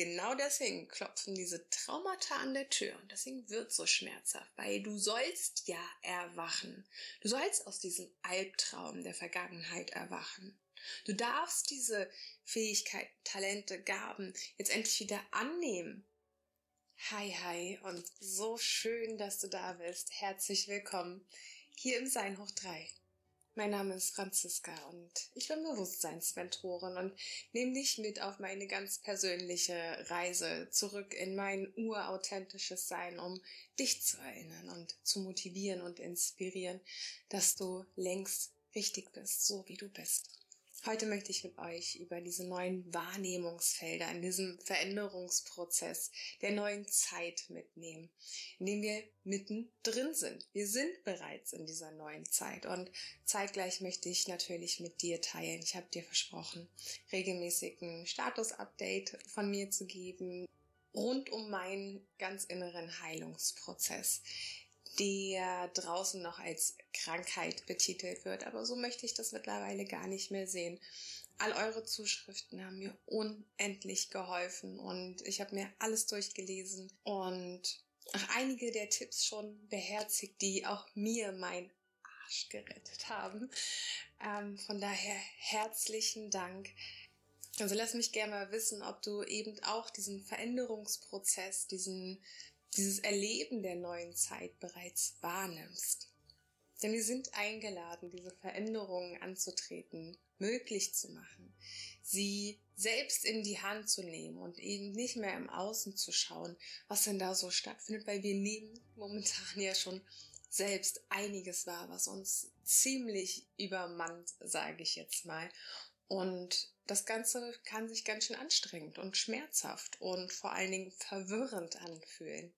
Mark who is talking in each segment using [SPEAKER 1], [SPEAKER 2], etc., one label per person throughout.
[SPEAKER 1] genau deswegen klopfen diese Traumata an der Tür und deswegen wird so schmerzhaft, weil du sollst ja erwachen. Du sollst aus diesem Albtraum der Vergangenheit erwachen. Du darfst diese Fähigkeiten, Talente, Gaben jetzt endlich wieder annehmen. Hi, hi und so schön, dass du da bist. Herzlich willkommen hier im Sein hoch 3. Mein Name ist Franziska und ich bin Bewusstseinsmentorin und nehme dich mit auf meine ganz persönliche Reise zurück in mein urauthentisches Sein, um dich zu erinnern und zu motivieren und inspirieren, dass du längst richtig bist, so wie du bist. Heute möchte ich mit euch über diese neuen Wahrnehmungsfelder in diesem Veränderungsprozess der neuen Zeit mitnehmen, in dem wir mittendrin sind. Wir sind bereits in dieser neuen Zeit und zeitgleich möchte ich natürlich mit dir teilen. Ich habe dir versprochen, regelmäßigen Status-Update von mir zu geben rund um meinen ganz inneren Heilungsprozess der draußen noch als Krankheit betitelt wird. Aber so möchte ich das mittlerweile gar nicht mehr sehen. All eure Zuschriften haben mir unendlich geholfen und ich habe mir alles durchgelesen und auch einige der Tipps schon beherzigt, die auch mir mein Arsch gerettet haben. Ähm, von daher herzlichen Dank. Also lass mich gerne mal wissen, ob du eben auch diesen Veränderungsprozess, diesen dieses Erleben der neuen Zeit bereits wahrnimmst. Denn wir sind eingeladen, diese Veränderungen anzutreten, möglich zu machen, sie selbst in die Hand zu nehmen und eben nicht mehr im Außen zu schauen, was denn da so stattfindet, weil wir nehmen momentan ja schon selbst einiges wahr, was uns ziemlich übermannt, sage ich jetzt mal. Und das Ganze kann sich ganz schön anstrengend und schmerzhaft und vor allen Dingen verwirrend anfühlen.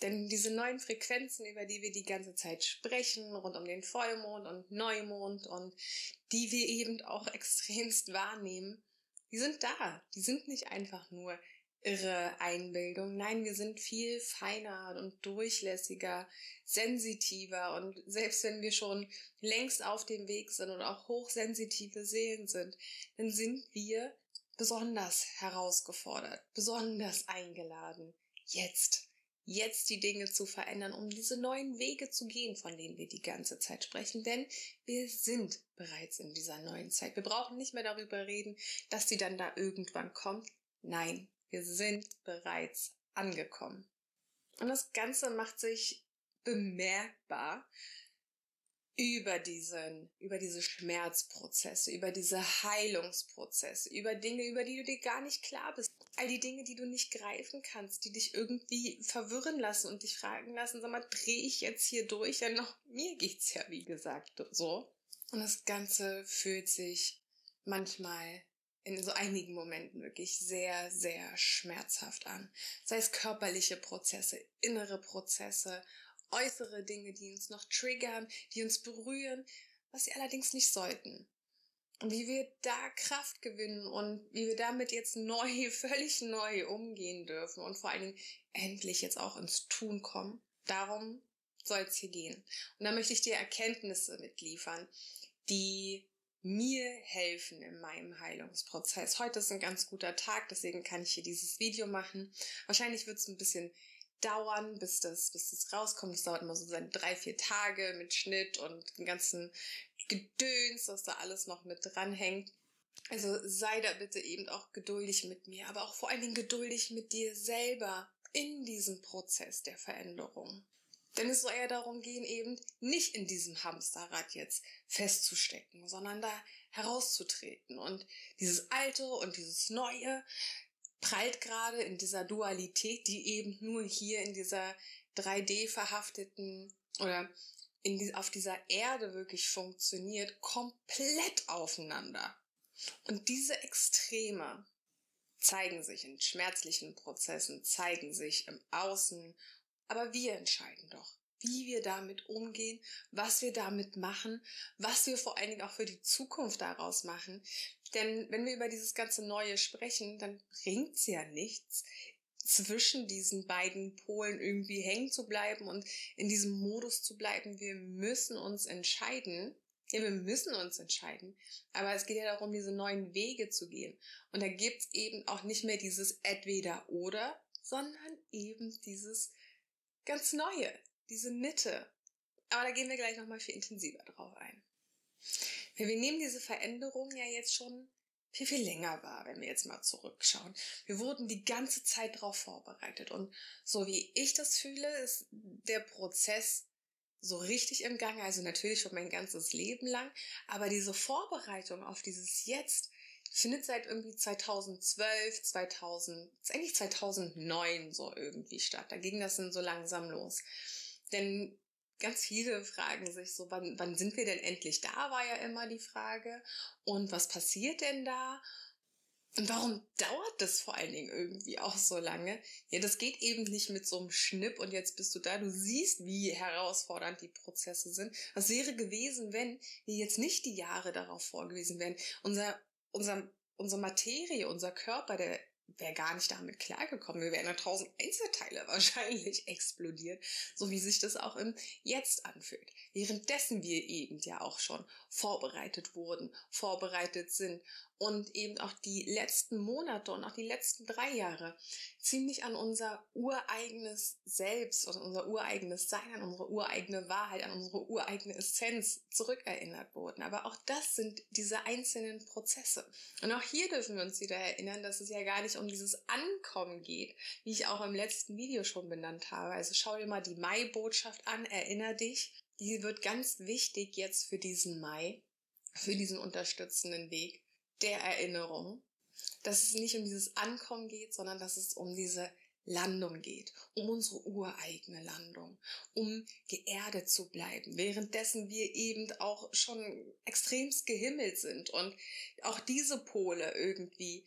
[SPEAKER 1] Denn diese neuen Frequenzen, über die wir die ganze Zeit sprechen, rund um den Vollmond und Neumond und die wir eben auch extremst wahrnehmen, die sind da. Die sind nicht einfach nur irre Einbildung. Nein, wir sind viel feiner und durchlässiger, sensitiver und selbst wenn wir schon längst auf dem Weg sind und auch hochsensitive Seelen sind, dann sind wir besonders herausgefordert, besonders eingeladen, jetzt jetzt die Dinge zu verändern, um diese neuen Wege zu gehen, von denen wir die ganze Zeit sprechen. Denn wir sind bereits in dieser neuen Zeit. Wir brauchen nicht mehr darüber reden, dass sie dann da irgendwann kommt. Nein, wir sind bereits angekommen. Und das Ganze macht sich bemerkbar über diesen, über diese Schmerzprozesse, über diese Heilungsprozesse, über Dinge, über die du dir gar nicht klar bist. All die Dinge, die du nicht greifen kannst, die dich irgendwie verwirren lassen und dich fragen lassen, sag mal, drehe ich jetzt hier durch? Ja, noch mir geht's ja, wie gesagt, so. Und das Ganze fühlt sich manchmal in so einigen Momenten wirklich sehr, sehr schmerzhaft an. Sei es körperliche Prozesse, innere Prozesse, äußere Dinge, die uns noch triggern, die uns berühren, was sie allerdings nicht sollten. Und wie wir da Kraft gewinnen und wie wir damit jetzt neu, völlig neu umgehen dürfen und vor allen Dingen endlich jetzt auch ins Tun kommen. Darum soll es hier gehen. Und da möchte ich dir Erkenntnisse mitliefern, die mir helfen in meinem Heilungsprozess. Heute ist ein ganz guter Tag, deswegen kann ich hier dieses Video machen. Wahrscheinlich wird es ein bisschen dauern, bis das, bis das rauskommt. Das dauert immer so seine drei, vier Tage mit Schnitt und den ganzen Gedöns, was da alles noch mit dranhängt. Also sei da bitte eben auch geduldig mit mir, aber auch vor allen Dingen geduldig mit dir selber in diesem Prozess der Veränderung. Denn es soll ja darum gehen, eben nicht in diesem Hamsterrad jetzt festzustecken, sondern da herauszutreten und dieses Alte und dieses Neue prallt gerade in dieser Dualität, die eben nur hier in dieser 3D verhafteten oder in die, auf dieser Erde wirklich funktioniert, komplett aufeinander. Und diese Extreme zeigen sich in schmerzlichen Prozessen, zeigen sich im Außen, aber wir entscheiden doch, wie wir damit umgehen, was wir damit machen, was wir vor allen Dingen auch für die Zukunft daraus machen. Denn wenn wir über dieses ganze Neue sprechen, dann bringt's ja nichts, zwischen diesen beiden Polen irgendwie hängen zu bleiben und in diesem Modus zu bleiben. Wir müssen uns entscheiden, Ja, wir müssen uns entscheiden. Aber es geht ja darum, diese neuen Wege zu gehen. Und da gibt's eben auch nicht mehr dieses entweder oder, sondern eben dieses ganz Neue, diese Mitte. Aber da gehen wir gleich nochmal viel intensiver drauf ein. Wir nehmen diese Veränderung ja jetzt schon viel, viel länger wahr, wenn wir jetzt mal zurückschauen. Wir wurden die ganze Zeit darauf vorbereitet. Und so wie ich das fühle, ist der Prozess so richtig im Gange, also natürlich schon mein ganzes Leben lang, aber diese Vorbereitung auf dieses Jetzt findet seit irgendwie 2012, 2000, eigentlich 2009 so irgendwie statt. Da ging das dann so langsam los. Denn ganz viele fragen sich so, wann, wann sind wir denn endlich da, war ja immer die Frage. Und was passiert denn da? Und warum dauert das vor allen Dingen irgendwie auch so lange? Ja, das geht eben nicht mit so einem Schnipp und jetzt bist du da. Du siehst, wie herausfordernd die Prozesse sind. Was wäre gewesen, wenn wir jetzt nicht die Jahre darauf vorgewiesen wären? Unser, unser, unsere Materie, unser Körper, der wäre gar nicht damit klargekommen. Wir wären in tausend Einzelteile wahrscheinlich explodiert, so wie sich das auch im Jetzt anfühlt. Währenddessen wir eben ja auch schon vorbereitet wurden, vorbereitet sind und eben auch die letzten Monate und auch die letzten drei Jahre ziemlich an unser ureigenes Selbst und unser ureigenes Sein, an unsere ureigene Wahrheit, an unsere ureigene Essenz zurückerinnert wurden. Aber auch das sind diese einzelnen Prozesse. Und auch hier dürfen wir uns wieder erinnern, dass es ja gar nicht um dieses Ankommen geht, wie ich auch im letzten Video schon benannt habe. Also schau dir mal die Mai-Botschaft an, erinner dich. Die wird ganz wichtig jetzt für diesen Mai, für diesen unterstützenden Weg der Erinnerung, dass es nicht um dieses Ankommen geht, sondern dass es um diese Landung geht, um unsere ureigene Landung, um geerdet zu bleiben, währenddessen wir eben auch schon extremst gehimmelt sind und auch diese Pole irgendwie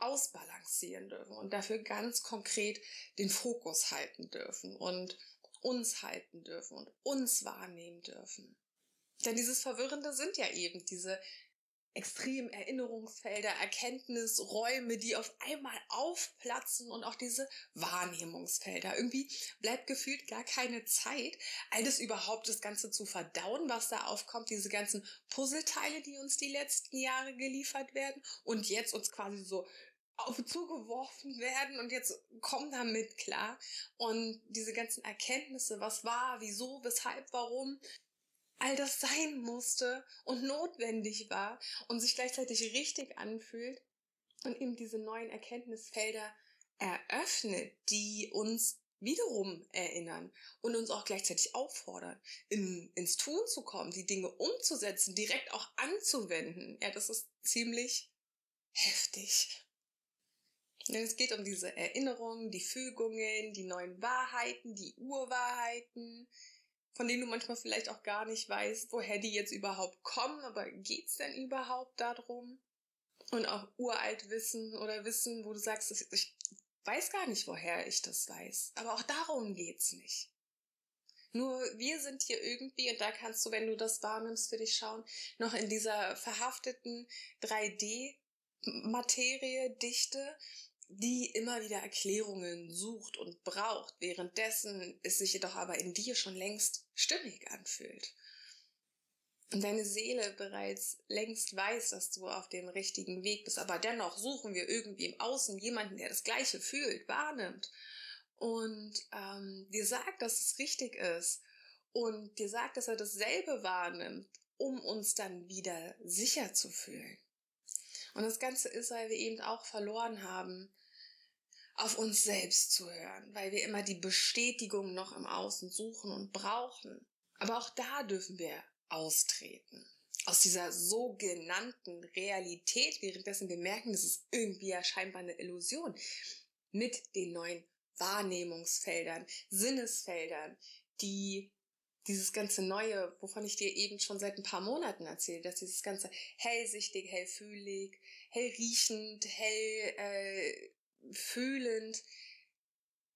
[SPEAKER 1] ausbalancieren dürfen und dafür ganz konkret den Fokus halten dürfen und uns halten dürfen und uns wahrnehmen dürfen. Denn dieses Verwirrende sind ja eben diese extrem Erinnerungsfelder, Erkenntnisräume, die auf einmal aufplatzen und auch diese Wahrnehmungsfelder. Irgendwie bleibt gefühlt gar keine Zeit, all das überhaupt das Ganze zu verdauen, was da aufkommt, diese ganzen Puzzleteile, die uns die letzten Jahre geliefert werden und jetzt uns quasi so auf zugeworfen werden und jetzt komm damit klar. Und diese ganzen Erkenntnisse, was war, wieso, weshalb, warum, all das sein musste und notwendig war und sich gleichzeitig richtig anfühlt und eben diese neuen Erkenntnisfelder eröffnet, die uns wiederum erinnern und uns auch gleichzeitig auffordern, in, ins Tun zu kommen, die Dinge umzusetzen, direkt auch anzuwenden. Ja, das ist ziemlich heftig. Es geht um diese Erinnerungen, die Fügungen, die neuen Wahrheiten, die Urwahrheiten, von denen du manchmal vielleicht auch gar nicht weißt, woher die jetzt überhaupt kommen, aber geht's denn überhaupt darum? Und auch uralt Wissen oder Wissen, wo du sagst, ich weiß gar nicht, woher ich das weiß. Aber auch darum geht's nicht. Nur wir sind hier irgendwie, und da kannst du, wenn du das wahrnimmst, für dich schauen, noch in dieser verhafteten 3D-Materie, Dichte, die immer wieder Erklärungen sucht und braucht, währenddessen es sich jedoch aber in dir schon längst stimmig anfühlt. Und deine Seele bereits längst weiß, dass du auf dem richtigen Weg bist, aber dennoch suchen wir irgendwie im Außen jemanden, der das Gleiche fühlt, wahrnimmt und ähm, dir sagt, dass es richtig ist und dir sagt, dass er dasselbe wahrnimmt, um uns dann wieder sicher zu fühlen. Und das Ganze ist, weil wir eben auch verloren haben, auf uns selbst zu hören, weil wir immer die Bestätigung noch im Außen suchen und brauchen. Aber auch da dürfen wir austreten. Aus dieser sogenannten Realität, währenddessen wir merken, das ist irgendwie ja scheinbar eine Illusion, mit den neuen Wahrnehmungsfeldern, Sinnesfeldern, die dieses ganze Neue, wovon ich dir eben schon seit ein paar Monaten erzähle, dass dieses ganze hellsichtig, hellfühlig, hellriechend, hell äh, fühlend,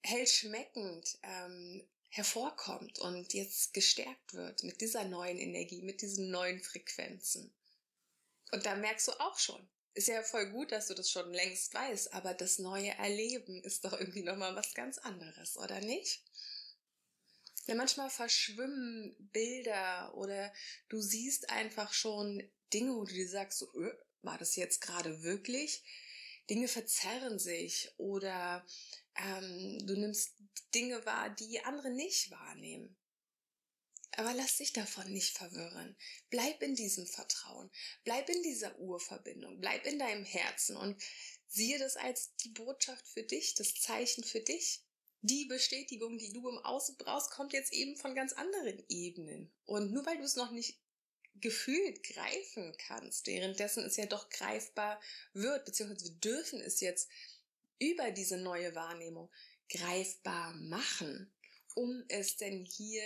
[SPEAKER 1] hellschmeckend ähm, hervorkommt und jetzt gestärkt wird mit dieser neuen Energie, mit diesen neuen Frequenzen. Und da merkst du auch schon, ist ja voll gut, dass du das schon längst weißt, aber das neue Erleben ist doch irgendwie nochmal was ganz anderes, oder nicht? Ja, manchmal verschwimmen Bilder oder du siehst einfach schon Dinge, wo du dir sagst, so, öh, war das jetzt gerade wirklich? Dinge verzerren sich oder ähm, du nimmst Dinge wahr, die andere nicht wahrnehmen. Aber lass dich davon nicht verwirren. Bleib in diesem Vertrauen. Bleib in dieser Urverbindung. Bleib in deinem Herzen und siehe das als die Botschaft für dich, das Zeichen für dich. Die Bestätigung, die du im Außen brauchst, kommt jetzt eben von ganz anderen Ebenen. Und nur weil du es noch nicht gefühlt greifen kannst, währenddessen es ja doch greifbar wird, beziehungsweise wir dürfen es jetzt über diese neue Wahrnehmung greifbar machen, um es denn hier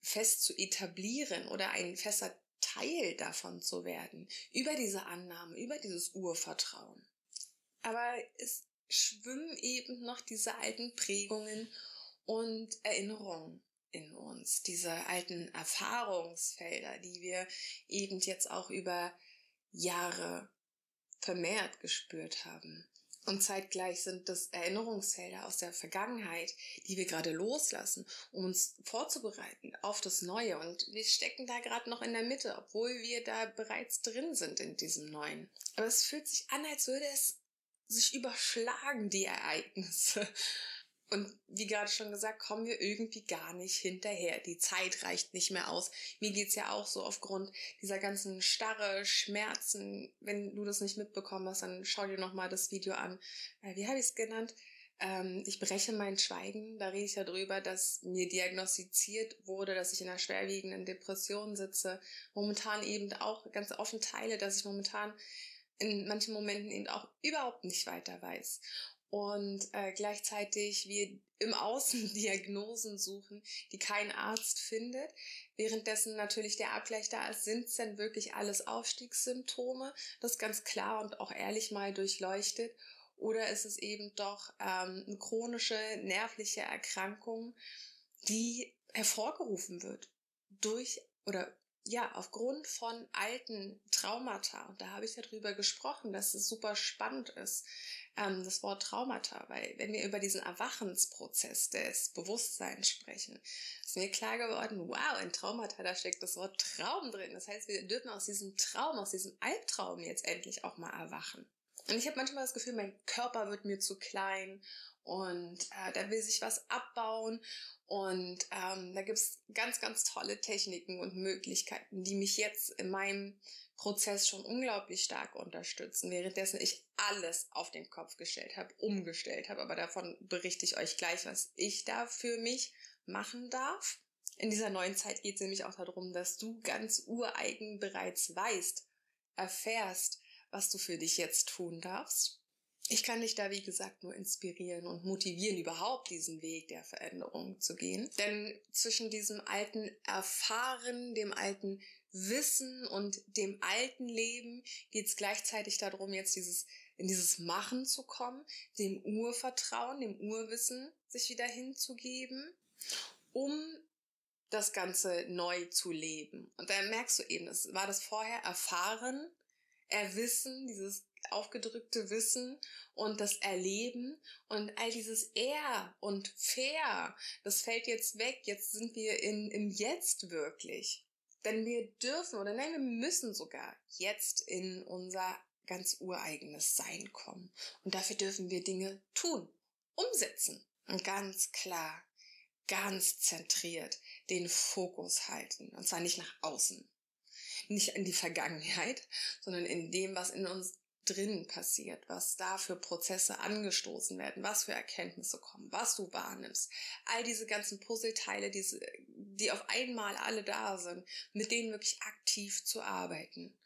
[SPEAKER 1] fest zu etablieren oder ein fester Teil davon zu werden, über diese Annahme, über dieses Urvertrauen. Aber es schwimmen eben noch diese alten Prägungen und Erinnerungen in uns, diese alten Erfahrungsfelder, die wir eben jetzt auch über Jahre vermehrt gespürt haben. Und zeitgleich sind das Erinnerungsfelder aus der Vergangenheit, die wir gerade loslassen, um uns vorzubereiten auf das Neue. Und wir stecken da gerade noch in der Mitte, obwohl wir da bereits drin sind in diesem Neuen. Aber es fühlt sich an, als würde es sich überschlagen, die Ereignisse. Und wie gerade schon gesagt, kommen wir irgendwie gar nicht hinterher. Die Zeit reicht nicht mehr aus. Mir geht's ja auch so aufgrund dieser ganzen Starre, Schmerzen. Wenn du das nicht mitbekommen hast, dann schau dir nochmal das Video an. Äh, wie habe ich es genannt? Ähm, ich breche mein Schweigen. Da rede ich ja drüber, dass mir diagnostiziert wurde, dass ich in einer schwerwiegenden Depression sitze. Momentan eben auch ganz offen teile, dass ich momentan in manchen Momenten eben auch überhaupt nicht weiter weiß und äh, gleichzeitig wir im Außen Diagnosen suchen, die kein Arzt findet. Währenddessen natürlich der Abgleich da ist, sind es denn wirklich alles Aufstiegssymptome? Das ganz klar und auch ehrlich mal durchleuchtet. Oder ist es eben doch ähm, eine chronische nervliche Erkrankung, die hervorgerufen wird durch oder ja, aufgrund von alten Traumata, und da habe ich ja drüber gesprochen, dass es super spannend ist, ähm, das Wort Traumata, weil wenn wir über diesen Erwachensprozess des Bewusstseins sprechen, ist mir klar geworden, wow, in Traumata, da steckt das Wort Traum drin. Das heißt, wir dürfen aus diesem Traum, aus diesem Albtraum jetzt endlich auch mal erwachen. Und ich habe manchmal das Gefühl, mein Körper wird mir zu klein und äh, da will sich was abbauen und ähm, da gibt's ganz, ganz tolle Techniken und Möglichkeiten, die mich jetzt in meinem Prozess schon unglaublich stark unterstützen, währenddessen ich alles auf den Kopf gestellt habe, umgestellt habe. Aber davon berichte ich euch gleich, was ich da für mich machen darf. In dieser neuen Zeit geht es nämlich auch darum, dass du ganz ureigen bereits weißt, erfährst, was du für dich jetzt tun darfst ich kann dich da, wie gesagt, nur inspirieren und motivieren, überhaupt diesen Weg der Veränderung zu gehen. Denn zwischen diesem alten Erfahren, dem alten Wissen und dem alten Leben geht es gleichzeitig darum, jetzt dieses, in dieses Machen zu kommen, dem Urvertrauen, dem Urwissen sich wieder hinzugeben, um das Ganze neu zu leben. Und da merkst du eben, es war das vorher Erfahren, Erwissen, dieses aufgedrückte Wissen und das Erleben und all dieses Er und Fair, das fällt jetzt weg. Jetzt sind wir in, im Jetzt wirklich. Denn wir dürfen oder nein, wir müssen sogar jetzt in unser ganz ureigenes Sein kommen. Und dafür dürfen wir Dinge tun, umsetzen. Und ganz klar, ganz zentriert den Fokus halten. Und zwar nicht nach außen, nicht in die Vergangenheit, sondern in dem, was in uns drin passiert, was da für Prozesse angestoßen werden, was für Erkenntnisse kommen, was du wahrnimmst. All diese ganzen Puzzleteile, diese, die auf einmal alle da sind, mit denen wirklich aktiv zu arbeiten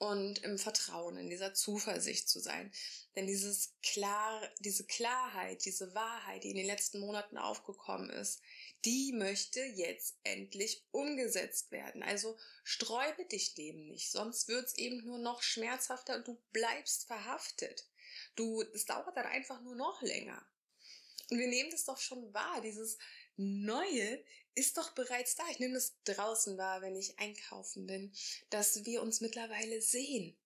[SPEAKER 1] und im Vertrauen, in dieser Zuversicht zu sein. Denn dieses klar, diese Klarheit, diese Wahrheit, die in den letzten Monaten aufgekommen ist, die möchte jetzt endlich umgesetzt werden. Also sträube dich dem nicht, sonst wird's eben nur noch schmerzhafter und du bleibst verhaftet. Du, es dauert dann einfach nur noch länger. Und wir nehmen das doch schon wahr, dieses Neue ist doch bereits da. Ich nehme das draußen wahr, wenn ich einkaufen bin, dass wir uns mittlerweile sehen.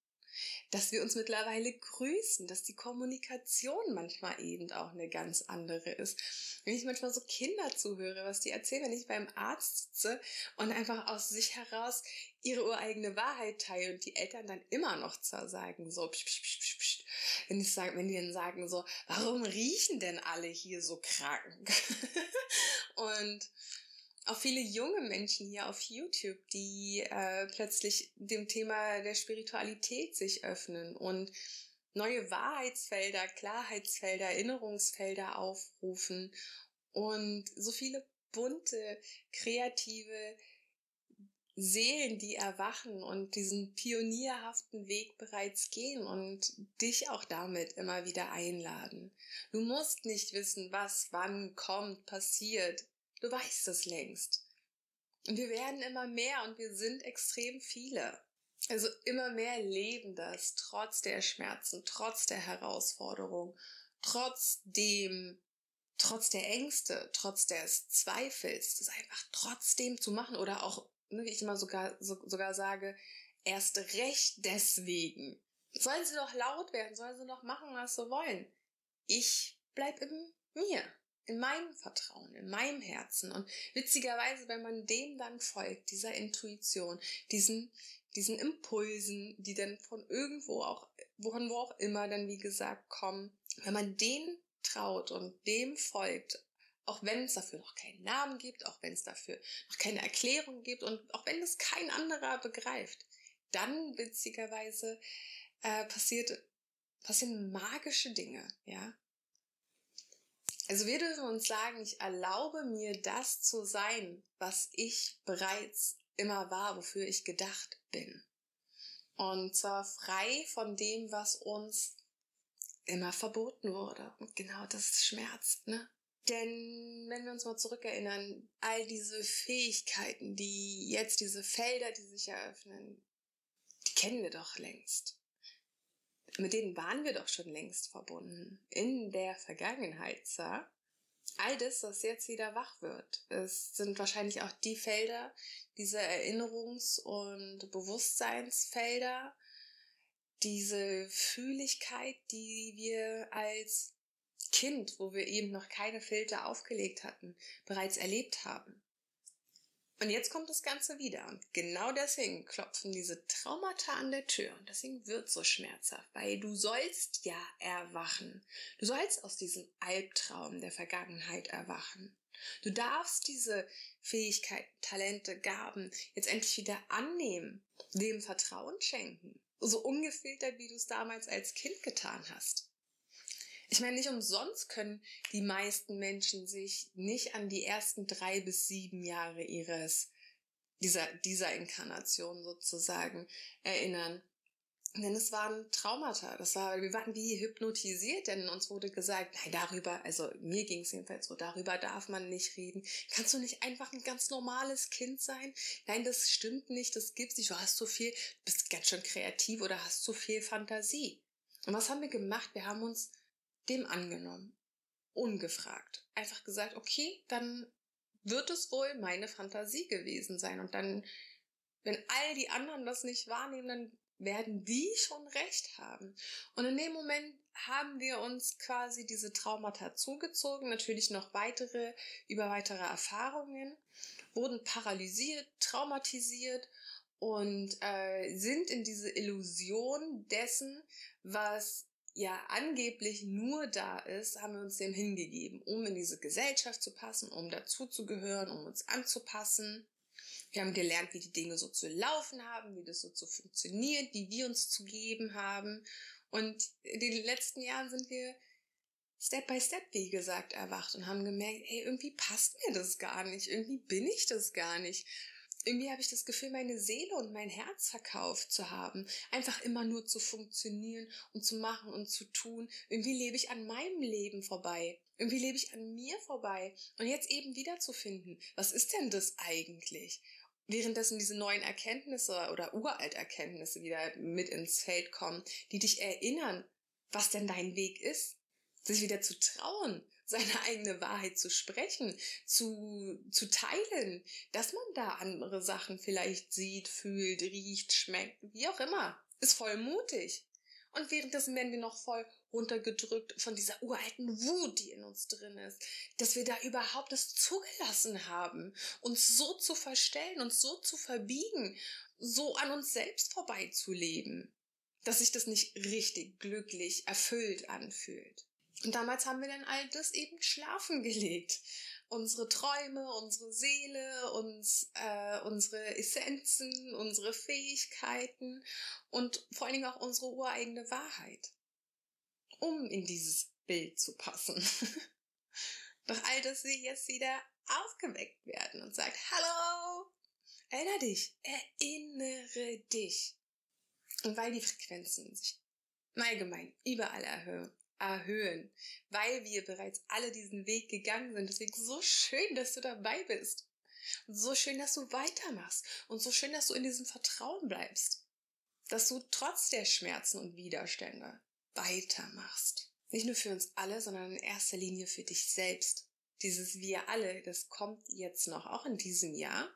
[SPEAKER 1] dass wir uns mittlerweile grüßen, dass die Kommunikation manchmal eben auch eine ganz andere ist. Wenn ich manchmal so Kinder zuhöre, was die erzählen, wenn ich beim Arzt sitze und einfach aus sich heraus ihre ureigene Wahrheit teilen und die Eltern dann immer noch zu sagen, so, psch, psch, psch, psch, wenn, ich sag, wenn die dann sagen so, warum riechen denn alle hier so krank? und auch viele junge Menschen hier auf YouTube, die äh, plötzlich dem Thema der Spiritualität sich öffnen und neue Wahrheitsfelder, Klarheitsfelder, Erinnerungsfelder aufrufen und so viele bunte, kreative Seelen, die erwachen und diesen pionierhaften Weg bereits gehen und dich auch damit immer wieder einladen. Du musst nicht wissen, was wann kommt, passiert. Du weißt es längst. Und wir werden immer mehr und wir sind extrem viele. Also immer mehr leben das, trotz der Schmerzen, trotz der Herausforderung, trotz dem, trotz der Ängste, trotz des Zweifels, das einfach trotzdem zu machen oder auch, ne, wie ich immer sogar, so, sogar sage, erst recht deswegen. Sollen sie doch laut werden, sollen sie doch machen, was sie wollen. Ich bleib in mir in meinem Vertrauen, in meinem Herzen. Und witzigerweise, wenn man dem dann folgt, dieser Intuition, diesen, diesen Impulsen, die dann von irgendwo auch, von wo auch immer dann wie gesagt kommen, wenn man denen traut und dem folgt, auch wenn es dafür noch keinen Namen gibt, auch wenn es dafür noch keine Erklärung gibt und auch wenn es kein anderer begreift, dann witzigerweise äh, passiert passieren magische Dinge, ja. Also wir dürfen uns sagen, ich erlaube mir das zu sein, was ich bereits immer war, wofür ich gedacht bin. Und zwar frei von dem, was uns immer verboten wurde. Und genau das schmerzt, ne? Denn wenn wir uns mal zurückerinnern, all diese Fähigkeiten, die jetzt diese Felder, die sich eröffnen, die kennen wir doch längst mit denen waren wir doch schon längst verbunden. In der Vergangenheit, sah. All das, was jetzt wieder wach wird. Es sind wahrscheinlich auch die Felder, diese Erinnerungs- und Bewusstseinsfelder, diese Fühligkeit, die wir als Kind, wo wir eben noch keine Filter aufgelegt hatten, bereits erlebt haben. Und jetzt kommt das Ganze wieder. Und genau deswegen klopfen diese Traumata an der Tür. Und deswegen wird so schmerzhaft, weil du sollst ja erwachen. Du sollst aus diesem Albtraum der Vergangenheit erwachen. Du darfst diese Fähigkeiten, Talente, Gaben jetzt endlich wieder annehmen, dem Vertrauen schenken. So ungefiltert, wie du es damals als Kind getan hast. Ich meine, nicht umsonst können die meisten Menschen sich nicht an die ersten drei bis sieben Jahre ihres, dieser, dieser Inkarnation sozusagen erinnern. Denn es waren Traumata. Das war, wir waren wie hypnotisiert, denn uns wurde gesagt, nein, darüber, also mir ging es jedenfalls so, darüber darf man nicht reden. Kannst du nicht einfach ein ganz normales Kind sein? Nein, das stimmt nicht, das gibt's nicht. Du hast so viel, bist ganz schön kreativ oder hast so viel Fantasie. Und was haben wir gemacht? Wir haben uns dem angenommen. Ungefragt. Einfach gesagt, okay, dann wird es wohl meine Fantasie gewesen sein. Und dann, wenn all die anderen das nicht wahrnehmen, dann werden die schon recht haben. Und in dem Moment haben wir uns quasi diese Traumata zugezogen, natürlich noch weitere, über weitere Erfahrungen, wurden paralysiert, traumatisiert und äh, sind in diese Illusion dessen, was ja angeblich nur da ist, haben wir uns dem hingegeben, um in diese Gesellschaft zu passen, um dazuzugehören, um uns anzupassen. Wir haben gelernt, wie die Dinge so zu laufen haben, wie das so zu funktioniert, wie wir uns zu geben haben. Und in den letzten Jahren sind wir Step by Step, wie gesagt, erwacht und haben gemerkt, hey, irgendwie passt mir das gar nicht, irgendwie bin ich das gar nicht irgendwie habe ich das Gefühl, meine Seele und mein Herz verkauft zu haben. Einfach immer nur zu funktionieren und zu machen und zu tun. Irgendwie lebe ich an meinem Leben vorbei. Irgendwie lebe ich an mir vorbei. Und jetzt eben wiederzufinden, was ist denn das eigentlich? Währenddessen diese neuen Erkenntnisse oder Uralterkenntnisse wieder mit ins Feld kommen, die dich erinnern, was denn dein Weg ist. Sich wieder zu trauen, seine eigene Wahrheit zu sprechen, zu, zu teilen, dass man da andere Sachen vielleicht sieht, fühlt, riecht, schmeckt, wie auch immer. ist voll mutig. Und währenddessen werden wir noch voll runtergedrückt von dieser uralten Wut, die in uns drin ist, dass wir da überhaupt es zugelassen haben, uns so zu verstellen, uns so zu verbiegen, so an uns selbst vorbeizuleben, dass sich das nicht richtig glücklich erfüllt anfühlt. Und damals haben wir dann all das eben schlafen gelegt. Unsere Träume, unsere Seele, uns, äh, unsere Essenzen, unsere Fähigkeiten und vor allen Dingen auch unsere ureigene Wahrheit, um in dieses Bild zu passen. Doch all das will jetzt wieder aufgeweckt werden und sagt, hallo, erinnere dich, erinnere dich. Und weil die Frequenzen sich allgemein überall erhöhen, erhöhen, weil wir bereits alle diesen Weg gegangen sind. Deswegen so schön, dass du dabei bist. Und so schön, dass du weitermachst. Und so schön, dass du in diesem Vertrauen bleibst. Dass du trotz der Schmerzen und Widerstände weitermachst. Nicht nur für uns alle, sondern in erster Linie für dich selbst. Dieses Wir alle, das kommt jetzt noch, auch in diesem Jahr.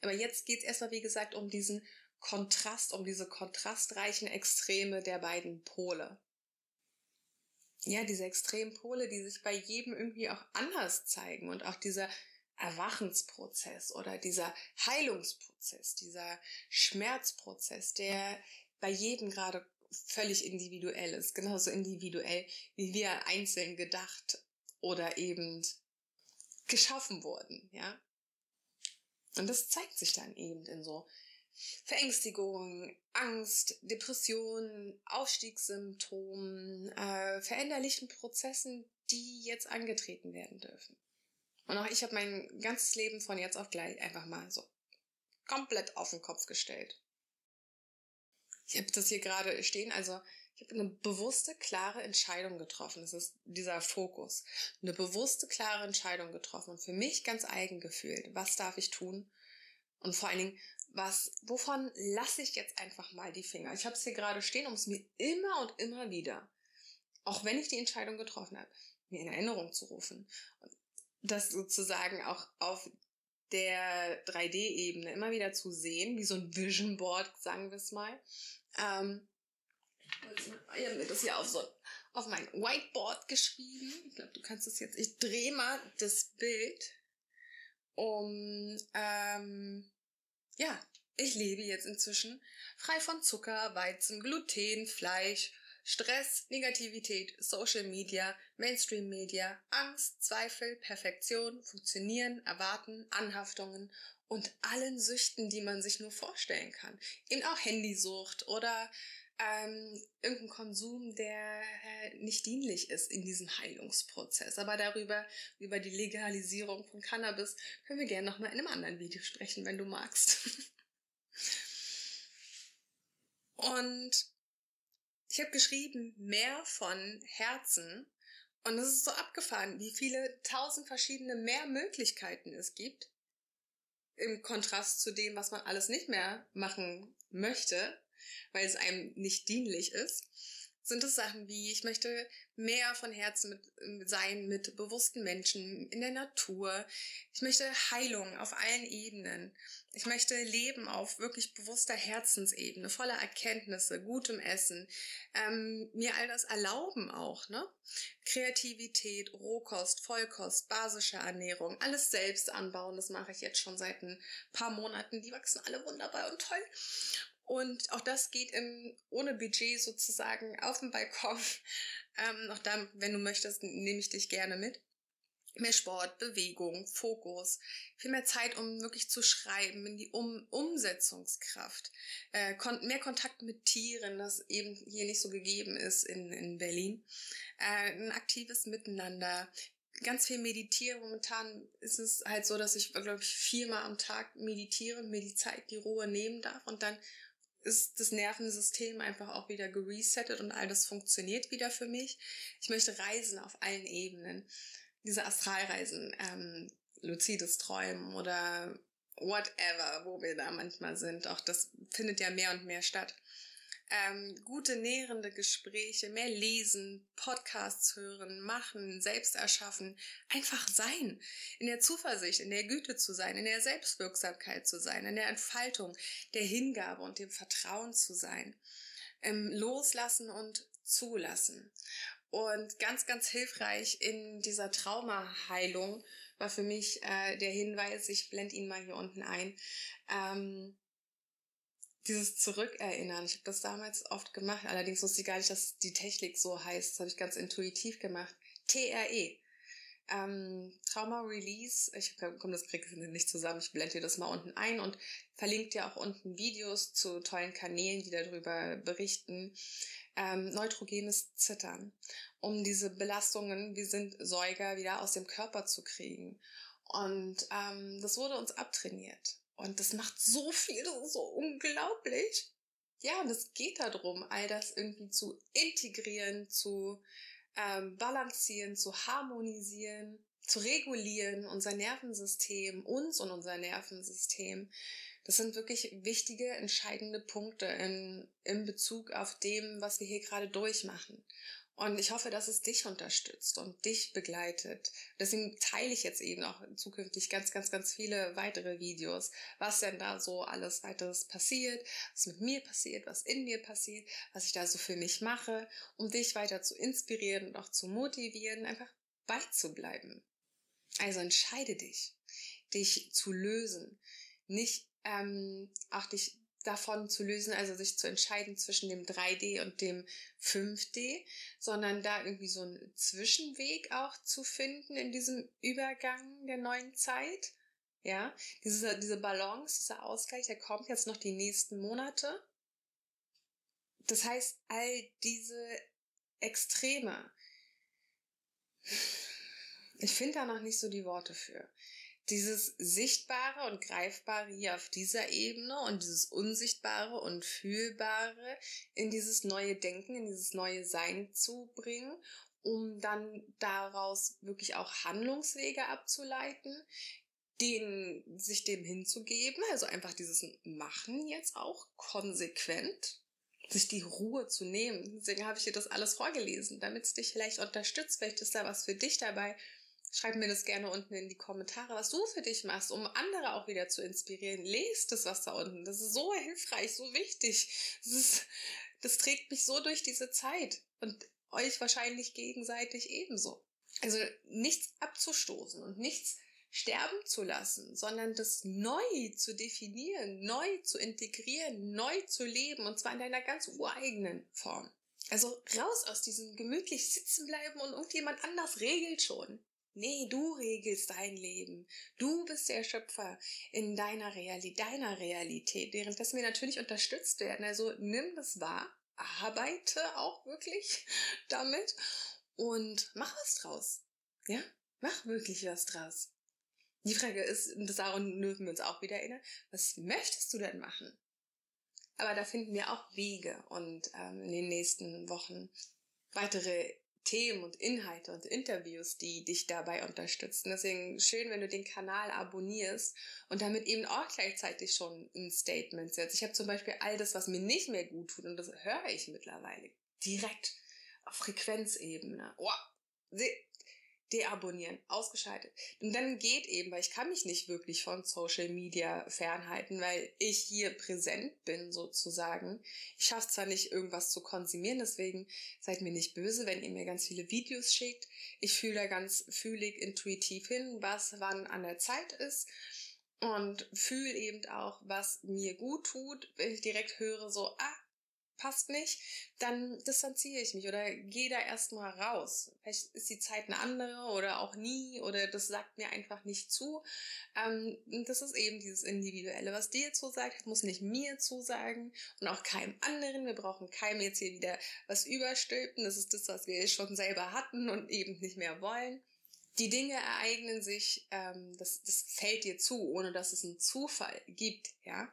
[SPEAKER 1] Aber jetzt geht es erstmal, wie gesagt, um diesen Kontrast, um diese kontrastreichen Extreme der beiden Pole ja, diese extremen Pole, die sich bei jedem irgendwie auch anders zeigen und auch dieser Erwachensprozess oder dieser Heilungsprozess, dieser Schmerzprozess, der bei jedem gerade völlig individuell ist, genauso individuell, wie wir einzeln gedacht oder eben geschaffen wurden, ja. Und das zeigt sich dann eben in so Verängstigung, Angst, Depression, Ausstiegssymptomen, äh, veränderlichen Prozessen, die jetzt angetreten werden dürfen. Und auch ich habe mein ganzes Leben von jetzt auf gleich einfach mal so komplett auf den Kopf gestellt. Ich habe das hier gerade stehen, also ich habe eine bewusste, klare Entscheidung getroffen. Das ist dieser Fokus. Eine bewusste, klare Entscheidung getroffen und für mich ganz eigen gefühlt. Was darf ich tun? Und vor allen Dingen, was, wovon lasse ich jetzt einfach mal die Finger? Ich habe es hier gerade stehen, um es mir immer und immer wieder, auch wenn ich die Entscheidung getroffen habe, mir in Erinnerung zu rufen. Und das sozusagen auch auf der 3D-Ebene immer wieder zu sehen, wie so ein Vision Board, sagen wir es mal. Ähm, ich habe mir das hier auf so auf mein Whiteboard geschrieben. Ich glaube, du kannst es jetzt. Ich drehe mal das Bild um ähm, ja, ich lebe jetzt inzwischen frei von Zucker, Weizen, Gluten, Fleisch, Stress, Negativität, Social Media, Mainstream Media, Angst, Zweifel, Perfektion, Funktionieren, Erwarten, Anhaftungen und allen Süchten, die man sich nur vorstellen kann. Eben auch Handysucht oder ähm, irgendein Konsum, der äh, nicht dienlich ist in diesem Heilungsprozess. Aber darüber, über die Legalisierung von Cannabis, können wir gerne nochmal in einem anderen Video sprechen, wenn du magst. Und ich habe geschrieben, mehr von Herzen. Und es ist so abgefahren, wie viele tausend verschiedene mehr Möglichkeiten es gibt. Im Kontrast zu dem, was man alles nicht mehr machen möchte weil es einem nicht dienlich ist, sind es Sachen wie, ich möchte mehr von Herzen mit, sein mit bewussten Menschen in der Natur. Ich möchte Heilung auf allen Ebenen. Ich möchte leben auf wirklich bewusster Herzensebene, voller Erkenntnisse, gutem Essen. Ähm, mir all das erlauben auch, ne? Kreativität, Rohkost, Vollkost, basische Ernährung, alles selbst anbauen. Das mache ich jetzt schon seit ein paar Monaten. Die wachsen alle wunderbar und toll. Und auch das geht im, ohne Budget sozusagen auf dem Balkon. Ähm, auch da, wenn du möchtest, nehme ich dich gerne mit. Mehr Sport, Bewegung, Fokus, viel mehr Zeit, um wirklich zu schreiben, in die um Umsetzungskraft, äh, kon mehr Kontakt mit Tieren, das eben hier nicht so gegeben ist in, in Berlin, äh, ein aktives Miteinander, ganz viel meditiere. Momentan ist es halt so, dass ich, glaube ich, viermal am Tag meditiere mir die Zeit, die Ruhe nehmen darf und dann ist das Nervensystem einfach auch wieder geresettet und all das funktioniert wieder für mich. Ich möchte reisen auf allen Ebenen. Diese Astralreisen, ähm, luzides Träumen oder whatever, wo wir da manchmal sind. Auch das findet ja mehr und mehr statt ähm, gute, nährende Gespräche, mehr lesen, Podcasts hören, machen, selbst erschaffen, einfach sein, in der Zuversicht, in der Güte zu sein, in der Selbstwirksamkeit zu sein, in der Entfaltung, der Hingabe und dem Vertrauen zu sein. im Loslassen und Zulassen. Und ganz, ganz hilfreich in dieser Traumaheilung war für mich äh, der Hinweis, ich blende ihn mal hier unten ein, ähm, dieses Zurückerinnern. Ich habe das damals oft gemacht, allerdings wusste ich gar nicht, dass die Technik so heißt. Das habe ich ganz intuitiv gemacht. TRE. Ähm, Trauma Release, ich komme das krieg nicht zusammen, ich blende dir das mal unten ein und verlinke dir auch unten Videos zu tollen Kanälen, die darüber berichten. Ähm, neutrogenes Zittern, um diese Belastungen, wir sind Säuger, wieder aus dem Körper zu kriegen. Und ähm, das wurde uns abtrainiert. Und das macht so viel, das ist so unglaublich. Ja, und es geht darum, all das irgendwie zu integrieren, zu ähm, balancieren, zu harmonisieren, zu regulieren, unser Nervensystem, uns und unser Nervensystem. Das sind wirklich wichtige, entscheidende Punkte in, in Bezug auf dem, was wir hier gerade durchmachen. Und ich hoffe, dass es dich unterstützt und dich begleitet. Deswegen teile ich jetzt eben auch zukünftig ganz, ganz, ganz viele weitere Videos, was denn da so alles weiteres passiert, was mit mir passiert, was in mir passiert, was ich da so für mich mache, um dich weiter zu inspirieren und auch zu motivieren, einfach beizubleiben. Also entscheide dich, dich zu lösen, nicht ähm, auch dich davon zu lösen, also sich zu entscheiden zwischen dem 3D und dem 5D, sondern da irgendwie so einen Zwischenweg auch zu finden in diesem Übergang der neuen Zeit. Ja, diese, diese Balance, dieser Ausgleich, der kommt jetzt noch die nächsten Monate. Das heißt, all diese Extreme, ich finde da noch nicht so die Worte für dieses Sichtbare und Greifbare hier auf dieser Ebene und dieses Unsichtbare und Fühlbare in dieses neue Denken, in dieses neue Sein zu bringen, um dann daraus wirklich auch Handlungswege abzuleiten, den, sich dem hinzugeben, also einfach dieses Machen jetzt auch konsequent, sich die Ruhe zu nehmen. Deswegen habe ich dir das alles vorgelesen, damit es dich vielleicht unterstützt. Vielleicht ist da was für dich dabei, Schreib mir das gerne unten in die Kommentare, was du für dich machst, um andere auch wieder zu inspirieren. Lest das, was da unten. Das ist so hilfreich, so wichtig. Das, ist, das trägt mich so durch diese Zeit und euch wahrscheinlich gegenseitig ebenso. Also nichts abzustoßen und nichts sterben zu lassen, sondern das neu zu definieren, neu zu integrieren, neu zu leben und zwar in deiner ganz ureigenen Form. Also raus aus diesem gemütlich sitzen bleiben und irgendjemand anders regelt schon. Nee, du regelst dein Leben. Du bist der Schöpfer in deiner Realität, deiner Realität, währenddessen wir natürlich unterstützt werden. Also nimm das wahr, arbeite auch wirklich damit und mach was draus. Ja? Mach wirklich was draus. Die Frage ist, und daran dürfen wir uns auch wieder erinnern, was möchtest du denn machen? Aber da finden wir auch Wege und ähm, in den nächsten Wochen weitere Themen und Inhalte und Interviews, die dich dabei unterstützen. Deswegen schön, wenn du den Kanal abonnierst und damit eben auch gleichzeitig schon ein Statement setzt. Ich habe zum Beispiel all das, was mir nicht mehr gut tut, und das höre ich mittlerweile direkt auf Frequenzebene. Oh, deabonnieren, ausgeschaltet. Und dann geht eben, weil ich kann mich nicht wirklich von Social Media fernhalten, weil ich hier präsent bin sozusagen. Ich schaffe zwar nicht irgendwas zu konsumieren, deswegen seid mir nicht böse, wenn ihr mir ganz viele Videos schickt. Ich fühle da ganz fühlig, intuitiv hin, was wann an der Zeit ist und fühle eben auch, was mir gut tut, wenn ich direkt höre so, ah, passt nicht, dann distanziere ich mich oder gehe da erstmal raus. Vielleicht ist die Zeit eine andere oder auch nie oder das sagt mir einfach nicht zu. Ähm, das ist eben dieses Individuelle. Was dir zusagt, muss nicht mir zusagen und auch keinem anderen. Wir brauchen keinem jetzt hier wieder was überstülpen. Das ist das, was wir schon selber hatten und eben nicht mehr wollen. Die Dinge ereignen sich, ähm, das, das fällt dir zu, ohne dass es einen Zufall gibt, ja.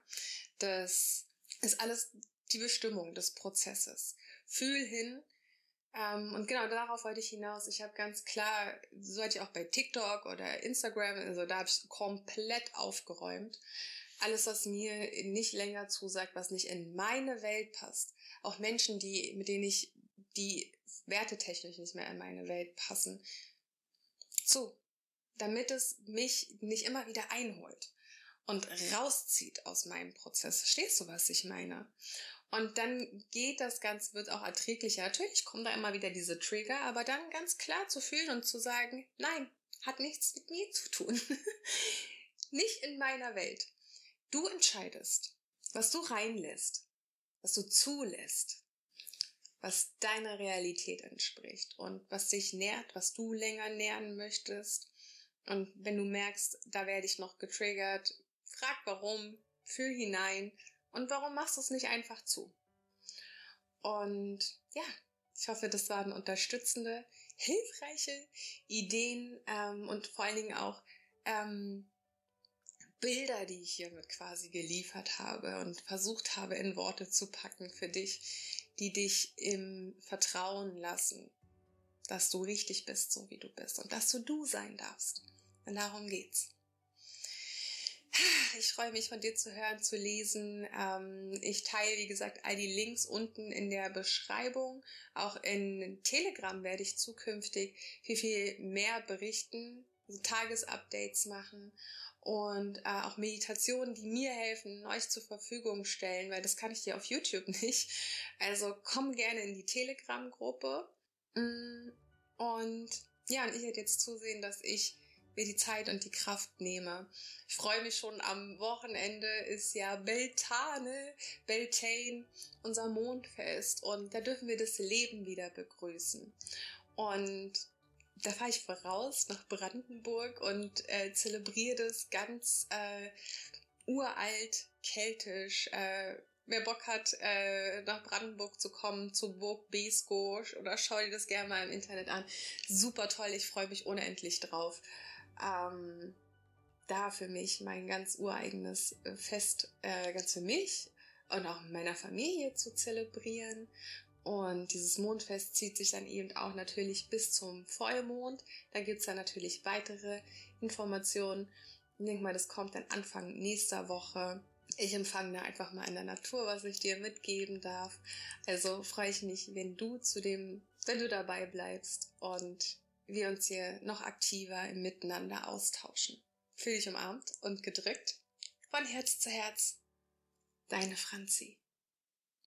[SPEAKER 1] Das ist alles die Bestimmung des Prozesses. Fühl hin. Ähm, und genau darauf wollte ich hinaus. Ich habe ganz klar, so hatte ich auch bei TikTok oder Instagram, also da habe ich komplett aufgeräumt. Alles, was mir nicht länger zusagt, was nicht in meine Welt passt. Auch Menschen, die, mit denen ich, die wertetechnisch nicht mehr in meine Welt passen. So. Damit es mich nicht immer wieder einholt und rauszieht aus meinem Prozess. Verstehst du, was ich meine? Und dann geht das Ganze, wird auch erträglicher. Natürlich kommen da immer wieder diese Trigger, aber dann ganz klar zu fühlen und zu sagen, nein, hat nichts mit mir zu tun. Nicht in meiner Welt. Du entscheidest, was du reinlässt, was du zulässt, was deiner Realität entspricht und was dich nährt, was du länger nähren möchtest. Und wenn du merkst, da werde ich noch getriggert, frag warum, fühl hinein und warum machst du es nicht einfach zu? Und ja, ich hoffe, das waren unterstützende, hilfreiche Ideen ähm, und vor allen Dingen auch ähm, Bilder, die ich hiermit quasi geliefert habe und versucht habe in Worte zu packen für dich, die dich im Vertrauen lassen, dass du richtig bist, so wie du bist und dass du du sein darfst. Und darum geht's. Ich freue mich von dir zu hören, zu lesen. Ähm, ich teile, wie gesagt, all die Links unten in der Beschreibung. Auch in Telegram werde ich zukünftig viel, viel mehr berichten, Tagesupdates machen und äh, auch Meditationen, die mir helfen, euch zur Verfügung stellen, weil das kann ich dir auf YouTube nicht. Also komm gerne in die Telegram-Gruppe. Mm, und ja, und ich werde jetzt zusehen, dass ich mir die Zeit und die Kraft nehme. Ich freue mich schon am Wochenende ist ja Beltane, Beltane, unser Mondfest und da dürfen wir das Leben wieder begrüßen. Und da fahre ich voraus nach Brandenburg und äh, zelebriere das ganz äh, uralt, keltisch. Äh, wer Bock hat, äh, nach Brandenburg zu kommen, zur Burg Besko oder schau dir das gerne mal im Internet an. Super toll, ich freue mich unendlich drauf. Ähm, da für mich mein ganz ureigenes äh, Fest, äh, ganz für mich und auch meiner Familie zu zelebrieren und dieses Mondfest zieht sich dann eben auch natürlich bis zum Vollmond. Da gibt's dann natürlich weitere Informationen. Ich denke mal, das kommt dann Anfang nächster Woche. Ich empfange da einfach mal in der Natur, was ich dir mitgeben darf. Also freue ich mich, wenn du zu dem, wenn du dabei bleibst und wir uns hier noch aktiver im Miteinander austauschen. Fühl dich umarmt und gedrückt. Von Herz zu Herz. Deine Franzi.